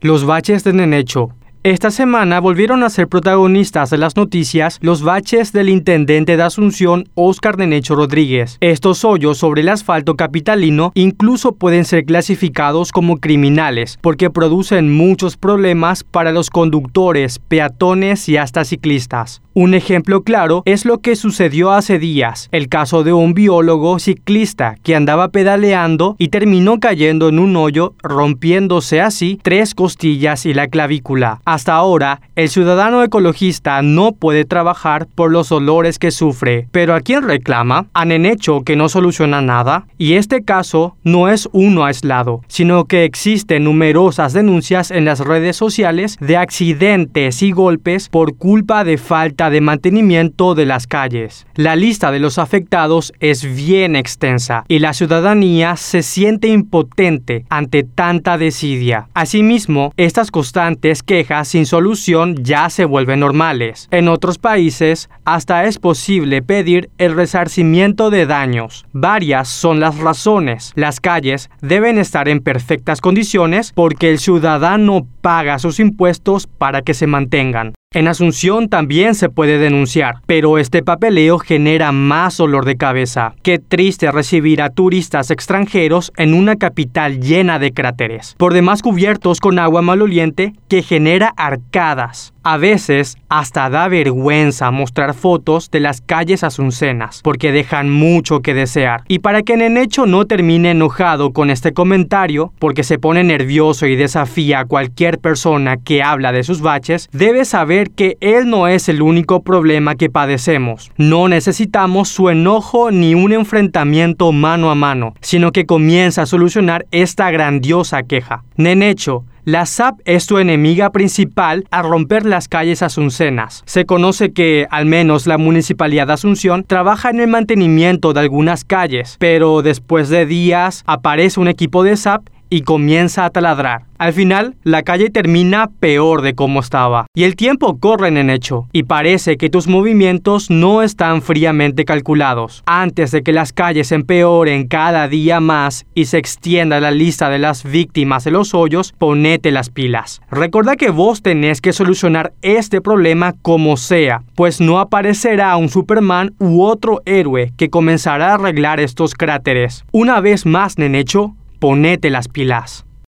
Los baches de Nenecho. Esta semana volvieron a ser protagonistas de las noticias los baches del intendente de Asunción, Óscar Nenecho Rodríguez. Estos hoyos sobre el asfalto capitalino incluso pueden ser clasificados como criminales porque producen muchos problemas para los conductores, peatones y hasta ciclistas. Un ejemplo claro es lo que sucedió hace días, el caso de un biólogo ciclista que andaba pedaleando y terminó cayendo en un hoyo, rompiéndose así tres costillas y la clavícula. Hasta ahora, el ciudadano ecologista no puede trabajar por los olores que sufre, pero ¿a quién reclama? A Nenecho que no soluciona nada. Y este caso no es uno aislado, sino que existen numerosas denuncias en las redes sociales de accidentes y golpes por culpa de falta de mantenimiento de las calles. La lista de los afectados es bien extensa y la ciudadanía se siente impotente ante tanta desidia. Asimismo, estas constantes quejas sin solución ya se vuelven normales. En otros países, hasta es posible pedir el resarcimiento de daños. Varias son las razones. Las calles deben estar en perfectas condiciones porque el ciudadano paga sus impuestos para que se mantengan. En Asunción también se puede denunciar, pero este papeleo genera más olor de cabeza. Qué triste recibir a turistas extranjeros en una capital llena de cráteres, por demás cubiertos con agua maloliente que genera arcadas. A veces hasta da vergüenza mostrar fotos de las calles asuncenas, porque dejan mucho que desear. Y para que Nenecho no termine enojado con este comentario, porque se pone nervioso y desafía a cualquier persona que habla de sus baches, debe saber que él no es el único problema que padecemos. No necesitamos su enojo ni un enfrentamiento mano a mano, sino que comienza a solucionar esta grandiosa queja. Nenecho, la SAP es su enemiga principal a romper las calles asuncenas. Se conoce que, al menos la Municipalidad de Asunción, trabaja en el mantenimiento de algunas calles, pero después de días aparece un equipo de SAP y comienza a taladrar. Al final, la calle termina peor de como estaba. Y el tiempo corre en hecho, y parece que tus movimientos no están fríamente calculados. Antes de que las calles empeoren cada día más y se extienda la lista de las víctimas de los hoyos, ponete las pilas. Recuerda que vos tenés que solucionar este problema como sea, pues no aparecerá un Superman u otro héroe que comenzará a arreglar estos cráteres. Una vez más, Nenecho, ponete las pilas.